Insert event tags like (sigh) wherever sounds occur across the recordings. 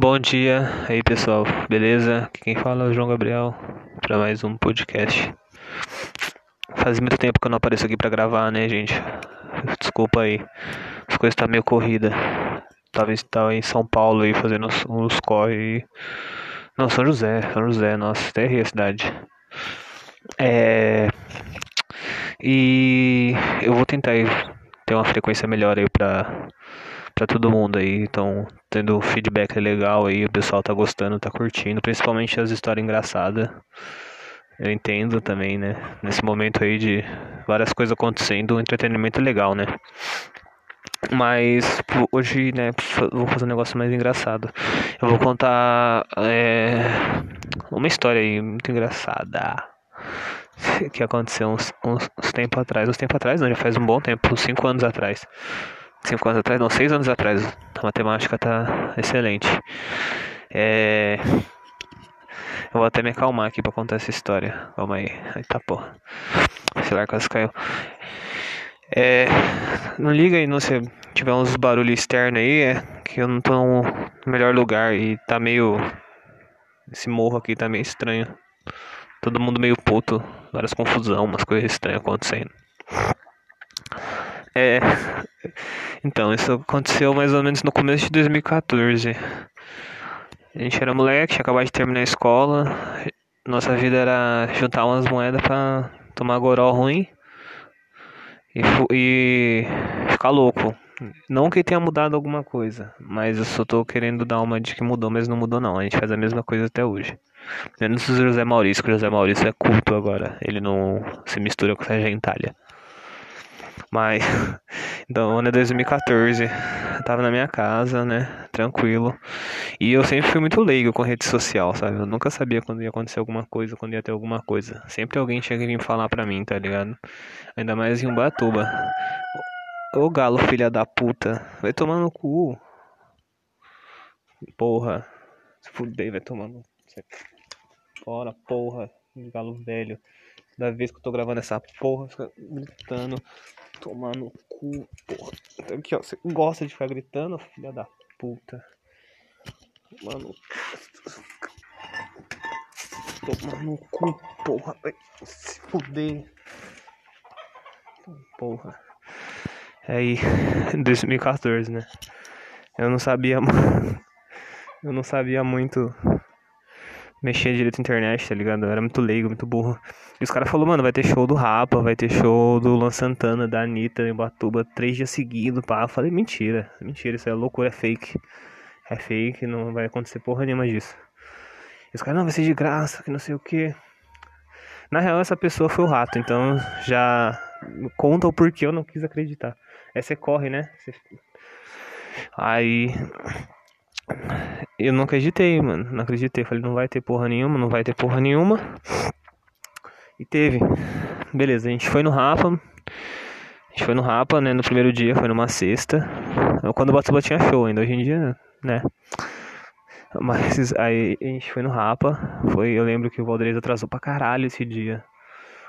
Bom dia aí pessoal, beleza? Aqui quem fala é o João Gabriel para mais um podcast. Faz muito tempo que eu não apareço aqui para gravar, né, gente? Desculpa aí, as coisas tá meio corrida. Tava, tava em São Paulo aí fazendo uns, uns corre. Não, São José, São José, nossa, até errei a cidade. É. E eu vou tentar ter uma frequência melhor aí pra para todo mundo aí. Então, tendo feedback legal aí, o pessoal tá gostando, tá curtindo, principalmente as histórias engraçadas. Eu entendo também, né? Nesse momento aí de várias coisas acontecendo, entretenimento legal, né? Mas hoje, né, vou fazer um negócio mais engraçado. Eu vou contar é, uma história aí muito engraçada (laughs) que aconteceu uns, uns, uns tempos atrás. Uns tempos atrás, não, já faz um bom tempo, uns 5 anos atrás. 5 anos atrás, não, 6 anos atrás. A matemática tá excelente. É. Eu vou até me acalmar aqui pra contar essa história. Calma aí. Tá porra. O celular quase caiu. É. Não liga aí não se tiver uns barulhos externos aí, é que eu não tô no melhor lugar e tá meio. Esse morro aqui tá meio estranho. Todo mundo meio puto, várias confusão, umas coisas estranhas acontecendo. É. Então, isso aconteceu mais ou menos no começo de 2014. A gente era moleque, tinha acabado de terminar a escola. Nossa vida era juntar umas moedas pra tomar goró ruim e, e ficar louco. Não que tenha mudado alguma coisa, mas eu só tô querendo dar uma de que mudou, mas não mudou não. A gente faz a mesma coisa até hoje. Menos o José Maurício, que o José Maurício é culto agora. Ele não se mistura com essa gentalha. Mas, (laughs) então, ano é 2014, eu tava na minha casa, né, tranquilo. E eu sempre fui muito leigo com rede social, sabe? Eu nunca sabia quando ia acontecer alguma coisa, quando ia ter alguma coisa. Sempre alguém tinha que vir falar pra mim, tá ligado? Ainda mais em Ubatuba. Ô galo, filha da puta, vai tomar no cu. Porra, se fudei, vai tomar no. Fora, porra, galo velho. Da vez que eu tô gravando essa porra, fica gritando. Tomar no cu, porra. Aqui, ó. Você gosta de ficar gritando, filha da puta. Mano. Tomar no cu, porra. Se fuder. Porra. É aí, (laughs) 2014, né? Eu não sabia. (laughs) Eu não sabia muito mexer direito na internet, tá ligado? Eu era muito leigo, muito burro. E os caras falaram, mano, vai ter show do Rapa, vai ter show do Luan Santana, da Anitta, em Batuba, três dias seguidos, pá. Eu falei, mentira, mentira, isso é loucura, é fake. É fake, não vai acontecer porra nenhuma disso. E os caras, não, vai ser de graça, que não sei o que. Na real, essa pessoa foi o rato, então já conta o porquê eu não quis acreditar. Aí você corre, né? Você... Aí eu não acreditei, mano. Não acreditei. Falei, não vai ter porra nenhuma, não vai ter porra nenhuma. E teve. Beleza, a gente foi no Rapa. A gente foi no Rapa, né? No primeiro dia, foi numa sexta. Quando o Batuba tinha show ainda, hoje em dia, né? Mas aí a gente foi no Rapa. Foi, eu lembro que o Valdez atrasou pra caralho esse dia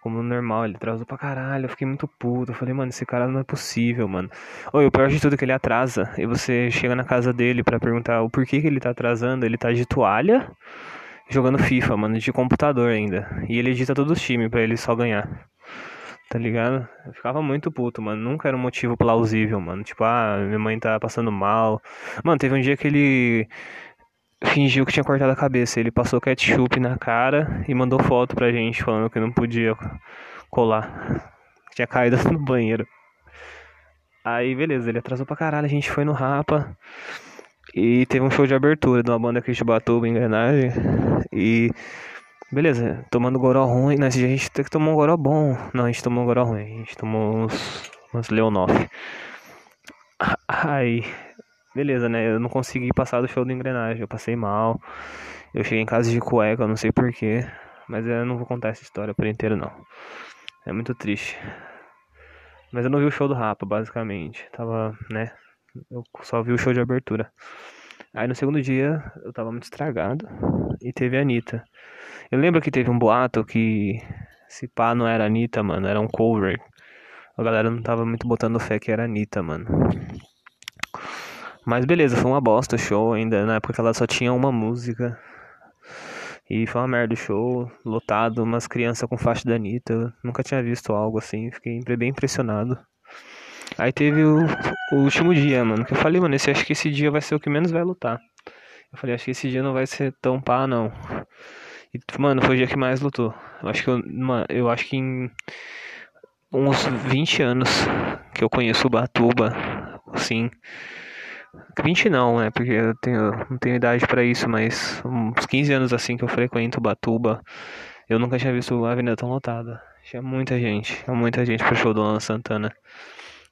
como normal, ele atrasou pra caralho, eu fiquei muito puto, eu falei, mano, esse cara não é possível, mano. Oi, o pior de tudo é que ele atrasa, e você chega na casa dele para perguntar o porquê que ele tá atrasando, ele tá de toalha, jogando FIFA, mano, de computador ainda, e ele edita todos os times para ele só ganhar. Tá ligado? Eu ficava muito puto, mano. Nunca era um motivo plausível, mano. Tipo, ah, minha mãe tá passando mal. Mano, teve um dia que ele fingiu que tinha cortado a cabeça. Ele passou ketchup na cara e mandou foto pra gente falando que não podia colar. Tinha caído (laughs) no banheiro. Aí, beleza, ele atrasou pra caralho. A gente foi no Rapa. E teve um show de abertura de uma banda aqui de Batuba, engrenagem. E. Beleza, tomando goró ruim. Nesse dia a gente tem que tomar um goró bom. Não, a gente tomou um goró ruim. A gente tomou uns. uns. Aí. Beleza, né? Eu não consegui passar do show do engrenagem, eu passei mal. Eu cheguei em casa de cueca, não sei porquê. Mas eu não vou contar essa história por inteiro, não. É muito triste. Mas eu não vi o show do Rapa, basicamente. Tava, né? Eu só vi o show de abertura. Aí no segundo dia eu tava muito estragado e teve a Anitta. Eu lembro que teve um boato que se pá não era a Anitta, mano, era um cover. A galera não tava muito botando fé que era a Anitta, mano. Mas beleza, foi uma bosta o show ainda. Na época ela só tinha uma música. E foi uma merda o show, lotado, umas crianças com faixa da Anitta. Nunca tinha visto algo assim, fiquei bem impressionado. Aí teve o, o, último dia, mano, que eu falei, mano, esse, acho que esse dia vai ser o que menos vai lutar. Eu falei, acho que esse dia não vai ser tão pá, não. E, mano, foi o dia que mais lutou. Eu acho que eu, mano, eu acho que em uns 20 anos que eu conheço o Batuba, assim, 20 não, né? Porque eu tenho, não tenho idade para isso, mas uns 15 anos assim que eu frequento Batuba, eu nunca tinha visto a avenida tão lotada. Tinha muita gente, tinha muita gente pro show do Luan Santana.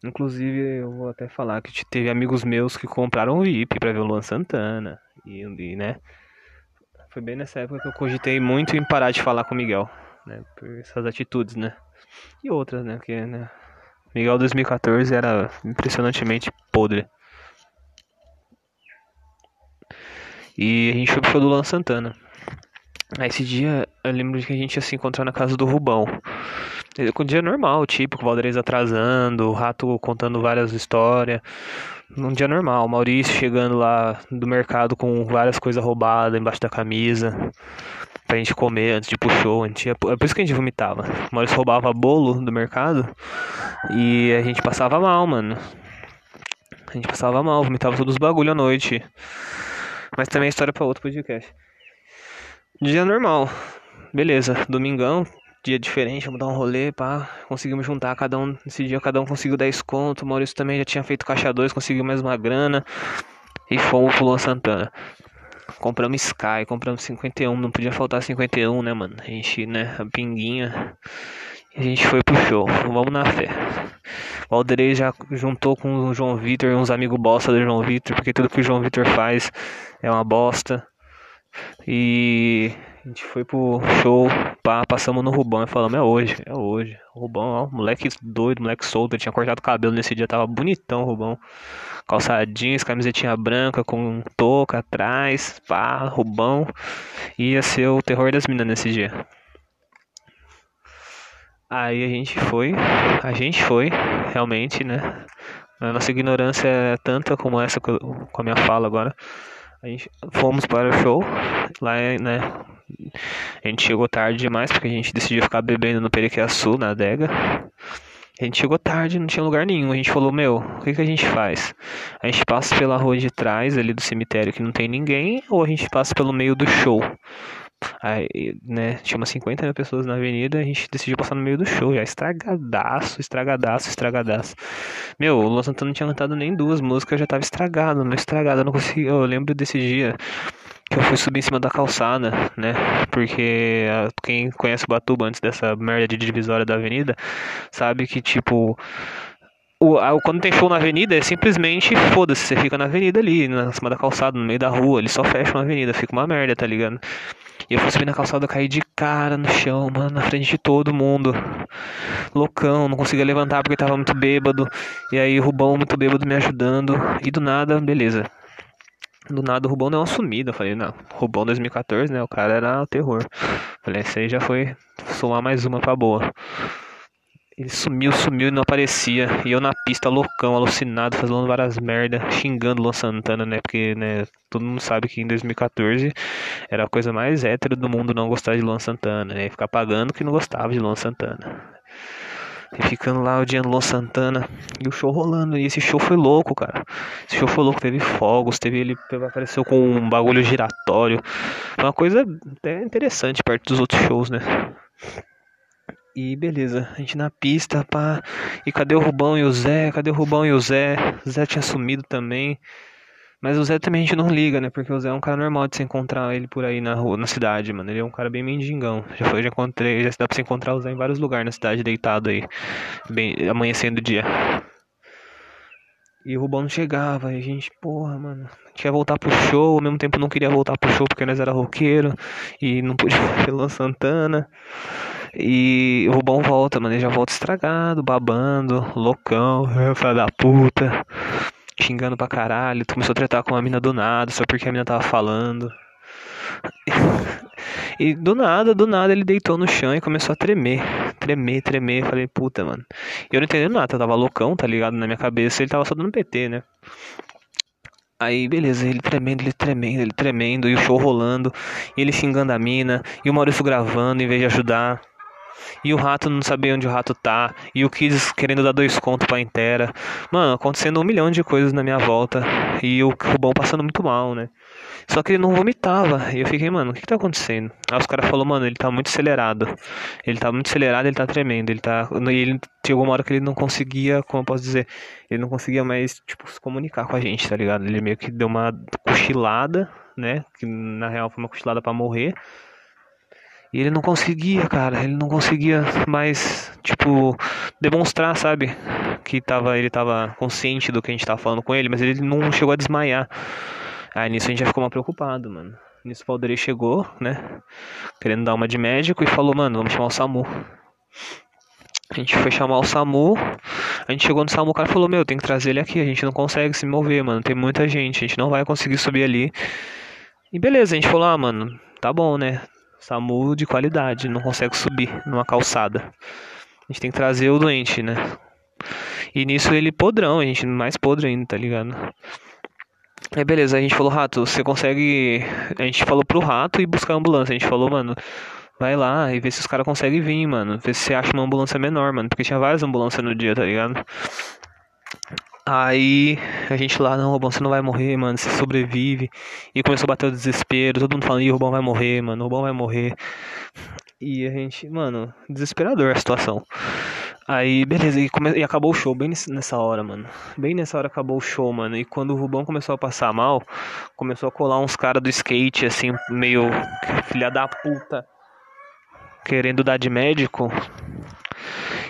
Inclusive, eu vou até falar que teve amigos meus que compraram o VIP pra ver o Luan Santana. E, e, né? Foi bem nessa época que eu cogitei muito em parar de falar com o Miguel, né? Por essas atitudes, né? E outras, né? Porque, né? Miguel 2014 era impressionantemente podre. E a gente foi pro show do Luan Santana. Aí esse dia eu lembro que a gente ia se encontrar na casa do Rubão. Um dia normal, tipo, o Valdez atrasando, o Rato contando várias histórias. Num dia normal, Maurício chegando lá do mercado com várias coisas roubadas embaixo da camisa pra gente comer antes de ir pro show. A gente ia, é por isso que a gente vomitava. O Maurício roubava bolo do mercado e a gente passava mal, mano. A gente passava mal, vomitava todos os bagulho à noite. Mas também é história para outro podcast. Dia normal. Beleza, domingão, dia diferente, vamos dar um rolê, pá. Conseguimos juntar cada um, nesse dia cada um conseguiu 10 conto. O Maurício também já tinha feito caixa 2, conseguiu mais uma grana. E fomos pro Luan Santana. Compramos Sky, compramos 51, não podia faltar 51, né, mano? A gente, né, a pinguinha. A gente foi pro show, vamos na fé. O Alderei já juntou com o João Vitor, uns amigos bosta do João Vitor, porque tudo que o João Vitor faz é uma bosta. E a gente foi pro show, pá, passamos no Rubão e falamos, é hoje, é hoje. O Rubão, ó, moleque doido, moleque solto, tinha cortado o cabelo nesse dia, tava bonitão o Rubão. Calçadinhos, camisetinha branca com touca atrás, pá, Rubão. Ia ser o terror das minas nesse dia. Aí a gente foi, a gente foi, realmente, né? A nossa ignorância é tanta como essa com a minha fala agora. A gente fomos para o show, lá, né? A gente chegou tarde demais porque a gente decidiu ficar bebendo no Periquiaçu, na adega. A gente chegou tarde, não tinha lugar nenhum. A gente falou, meu, o que, que a gente faz? A gente passa pela rua de trás ali do cemitério que não tem ninguém, ou a gente passa pelo meio do show? Aí, né, tinha umas 50 mil pessoas na avenida, a gente decidiu passar no meio do show, já estragadaço, estragadaço, estragadaço. Meu, o Luan Santana não tinha cantado nem duas músicas, já tava estragado, não estragado, eu não consegui, eu lembro desse dia que eu fui subir em cima da calçada, né, porque quem conhece o Batuba antes dessa merda de divisória da avenida, sabe que, tipo, o, a, quando tem show na avenida, é simplesmente foda-se, você fica na avenida ali, na cima da calçada, no meio da rua, eles só fecham a avenida, fica uma merda, tá ligado? E eu fui subir na calçada, caí de cara no chão, mano, na frente de todo mundo. Loucão, não conseguia levantar porque tava muito bêbado. E aí o Rubão muito bêbado me ajudando. E do nada, beleza. Do nada o Rubão deu uma sumida. Eu falei, não, Rubão 2014, né? O cara era o terror. falei, esse aí já foi somar mais uma pra boa. Ele sumiu, sumiu e não aparecia. E eu na pista, loucão, alucinado, fazendo várias merda, xingando Luan Santana, né? Porque, né, todo mundo sabe que em 2014 era a coisa mais hétero do mundo não gostar de Luan Santana, né? E ficar pagando que não gostava de Luan Santana. E ficando lá odiando Luan Santana. E o show rolando. E esse show foi louco, cara. Esse show foi louco. Teve fogos, teve ele apareceu com um bagulho giratório. Uma coisa até interessante perto dos outros shows, né? E beleza, a gente na pista, pá. E cadê o Rubão e o Zé? Cadê o Rubão e o Zé? O Zé tinha sumido também. Mas o Zé também a gente não liga, né? Porque o Zé é um cara normal de se encontrar ele por aí na rua, na cidade, mano. Ele é um cara bem mendigão. Já foi, já encontrei, já dá pra se encontrar o Zé em vários lugares na cidade, deitado aí. Bem, amanhecendo o dia. E o Rubão não chegava, e a gente, porra, mano, quer voltar pro show, ao mesmo tempo não queria voltar pro show porque nós era roqueiro e não podia (laughs) Luan Santana. E o Rubão volta, mano, ele já volta estragado, babando, loucão, (laughs) filho da puta, xingando pra caralho. Começou a tretar com a mina do nada, só porque a mina tava falando. (laughs) E do nada, do nada, ele deitou no chão e começou a tremer. Tremer, tremer. Falei, puta, mano. E eu não entendendo nada, eu tava loucão, tá ligado? Na minha cabeça, ele tava só dando PT, né? Aí, beleza, ele tremendo, ele tremendo, ele tremendo, e o show rolando, e ele xingando a mina, e o Maurício gravando em vez de ajudar. E o rato não sabia onde o rato tá. E o Kids querendo dar dois contos pra inteira. Mano, acontecendo um milhão de coisas na minha volta. E o Rubão passando muito mal, né? Só que ele não vomitava. E eu fiquei, mano, o que, que tá acontecendo? Aí os caras falaram, mano, ele tá muito acelerado. Ele tá muito acelerado, ele tá tremendo. Ele tá. E ele chegou uma hora que ele não conseguia, como eu posso dizer, ele não conseguia mais, tipo, se comunicar com a gente, tá ligado? Ele meio que deu uma cochilada, né? Que na real foi uma cochilada para morrer. E ele não conseguia, cara, ele não conseguia mais, tipo, demonstrar, sabe? Que tava, ele tava consciente do que a gente tava falando com ele, mas ele não chegou a desmaiar. Aí nisso a gente já ficou mais preocupado, mano. Nisso o Valderei chegou, né? Querendo dar uma de médico e falou, mano, vamos chamar o SAMU. A gente foi chamar o SAMU. A gente chegou no SAMU, o cara falou, meu, tem que trazer ele aqui. A gente não consegue se mover, mano. Tem muita gente, a gente não vai conseguir subir ali. E beleza, a gente falou, ah, mano, tá bom, né? SAMU de qualidade, não consegue subir numa calçada. A gente tem que trazer o doente, né? E nisso ele podrão, a gente mais podre ainda, tá ligado? Aí beleza, a gente falou, Rato, você consegue. A gente falou pro Rato e buscar a ambulância. A gente falou, mano, vai lá e vê se os caras conseguem vir, mano. Vê se você acha uma ambulância menor, mano. Porque tinha várias ambulâncias no dia, tá ligado? Aí a gente lá, não, Rubão, você não vai morrer, mano, você sobrevive. E começou a bater o desespero, todo mundo falando, ih, o vai morrer, mano, o vai morrer. E a gente, mano, desesperador a situação. Aí, beleza, e, come... e acabou o show bem nessa hora, mano. Bem nessa hora acabou o show, mano. E quando o Rubão começou a passar mal, começou a colar uns caras do skate, assim, meio filha da puta, querendo dar de médico.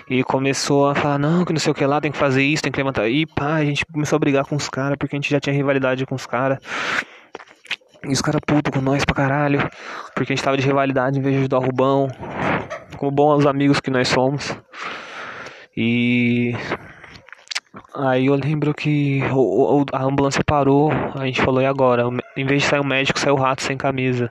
E começou a falar, não, que não sei o que lá, tem que fazer isso, tem que levantar. E pá, a gente começou a brigar com os caras, porque a gente já tinha rivalidade com os caras. E os caras putos com nós pra caralho. Porque a gente tava de rivalidade em vez de ajudar o Rubão. Como bons amigos que nós somos. E Aí eu lembro que o, o, a ambulância parou, a gente falou, e agora? Em vez de sair um médico, saiu o rato sem camisa.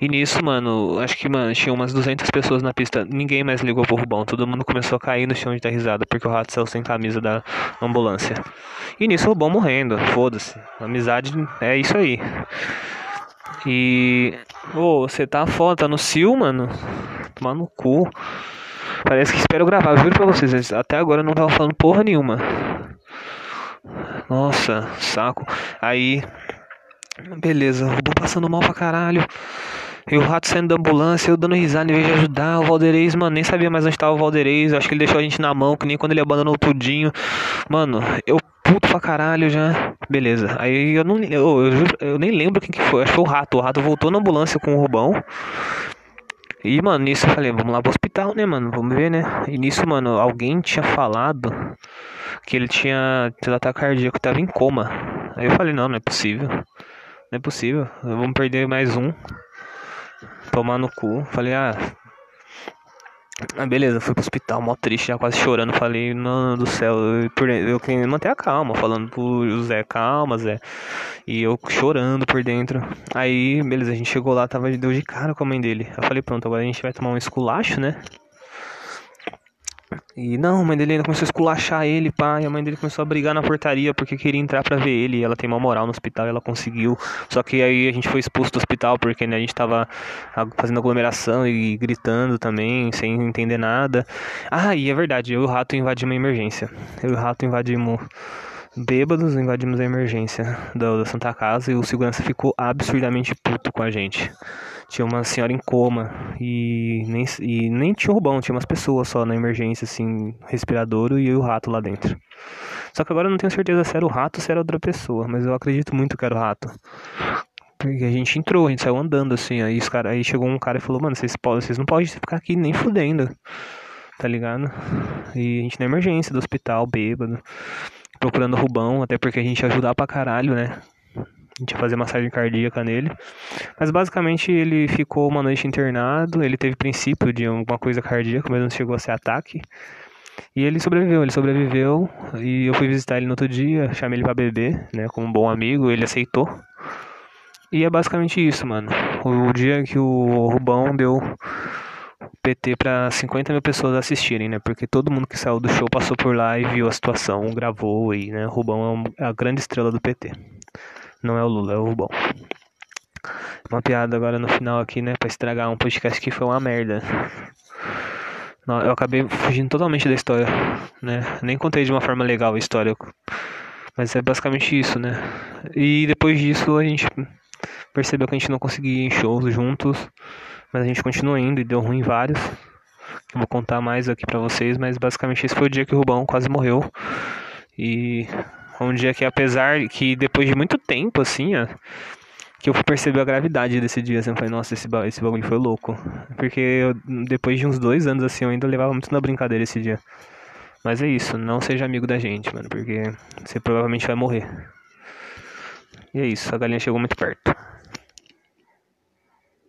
E nisso, mano, acho que, mano, tinha umas 200 pessoas na pista, ninguém mais ligou pro Rubão, todo mundo começou a cair no chão de dar risada, porque o rato saiu sem camisa da ambulância. E nisso o Rubão morrendo, foda-se. Amizade é isso aí. E. Ô, oh, você tá foda, tá no cio, mano? Tomar no cu. Parece que espero gravar, juro pra vocês. Até agora eu não tava falando porra nenhuma. Nossa, saco. Aí. Beleza, o robô passando mal pra caralho. E o rato saindo da ambulância, eu dando risada em vez de ajudar. O Valdeirês, mano, nem sabia mais onde tava o Valdeirês. Acho que ele deixou a gente na mão, que nem quando ele abandonou tudinho. Mano, eu puto pra caralho já. Beleza. Aí eu não. Eu, eu, eu nem lembro quem que foi. Acho que foi o rato. O rato voltou na ambulância com o Rubão. E, mano, nisso eu falei, vamos lá pro hospital, né, mano? Vamos ver, né? E nisso, mano, alguém tinha falado que ele tinha tido ataque cardíaco, tava em coma. Aí eu falei, não, não é possível. Não é possível. Vamos perder mais um. Tomar no cu. Falei, ah, ah, beleza, fui pro hospital, mó triste, já quase chorando. Falei, mano do céu, eu, eu manter a calma, falando pro Zé, calma, Zé. E eu chorando por dentro. Aí, beleza, a gente chegou lá, tava deu de cara com a mãe dele. Eu falei, pronto, agora a gente vai tomar um esculacho, né? E não, a mãe dele ainda começou a esculachar ele, pá, e a mãe dele começou a brigar na portaria porque queria entrar pra ver ele. E ela tem uma moral no hospital ela conseguiu. Só que aí a gente foi expulso do hospital porque né, a gente tava fazendo aglomeração e gritando também, sem entender nada. Ah, e é verdade, eu e o rato invadimos uma emergência. Eu e o rato invadimos bêbados, invadimos a emergência da Santa Casa e o segurança ficou absurdamente puto com a gente tinha uma senhora em coma e nem, e nem tinha o Rubão, tinha umas pessoas só na emergência, assim, respirador e o rato lá dentro. Só que agora eu não tenho certeza se era o rato ou se era outra pessoa, mas eu acredito muito que era o rato. Porque a gente entrou, a gente saiu andando assim, aí, os cara, aí chegou um cara e falou, mano, vocês, podem, vocês não podem ficar aqui nem fudendo, tá ligado? E a gente na emergência do hospital, bêbado, procurando o Rubão, até porque a gente ia ajudar pra caralho, né? A gente ia fazer massagem cardíaca nele. Mas basicamente ele ficou uma noite internado. Ele teve princípio de alguma coisa cardíaca, mas não chegou a ser ataque. E ele sobreviveu, ele sobreviveu. E eu fui visitar ele no outro dia, chamei ele pra beber, né? Como um bom amigo, ele aceitou. E é basicamente isso, mano. O dia que o Rubão deu PT para 50 mil pessoas assistirem, né? Porque todo mundo que saiu do show passou por lá e viu a situação, gravou e, né? Rubão é a grande estrela do PT. Não é o Lula, é o Rubão. Uma piada agora no final aqui, né? Pra estragar um podcast que foi uma merda. Eu acabei fugindo totalmente da história, né? Nem contei de uma forma legal a história. Mas é basicamente isso, né? E depois disso a gente percebeu que a gente não conseguia ir em shows juntos. Mas a gente continuou indo e deu ruim vários. Que eu vou contar mais aqui pra vocês. Mas basicamente esse foi o dia que o Rubão quase morreu. E um dia que apesar que depois de muito tempo, assim, ó, que eu percebi a gravidade desse dia, assim, eu falei, nossa, esse, esse bagulho foi louco. Porque eu, depois de uns dois anos, assim, eu ainda levava muito na brincadeira esse dia. Mas é isso, não seja amigo da gente, mano, porque você provavelmente vai morrer. E é isso, a galinha chegou muito perto.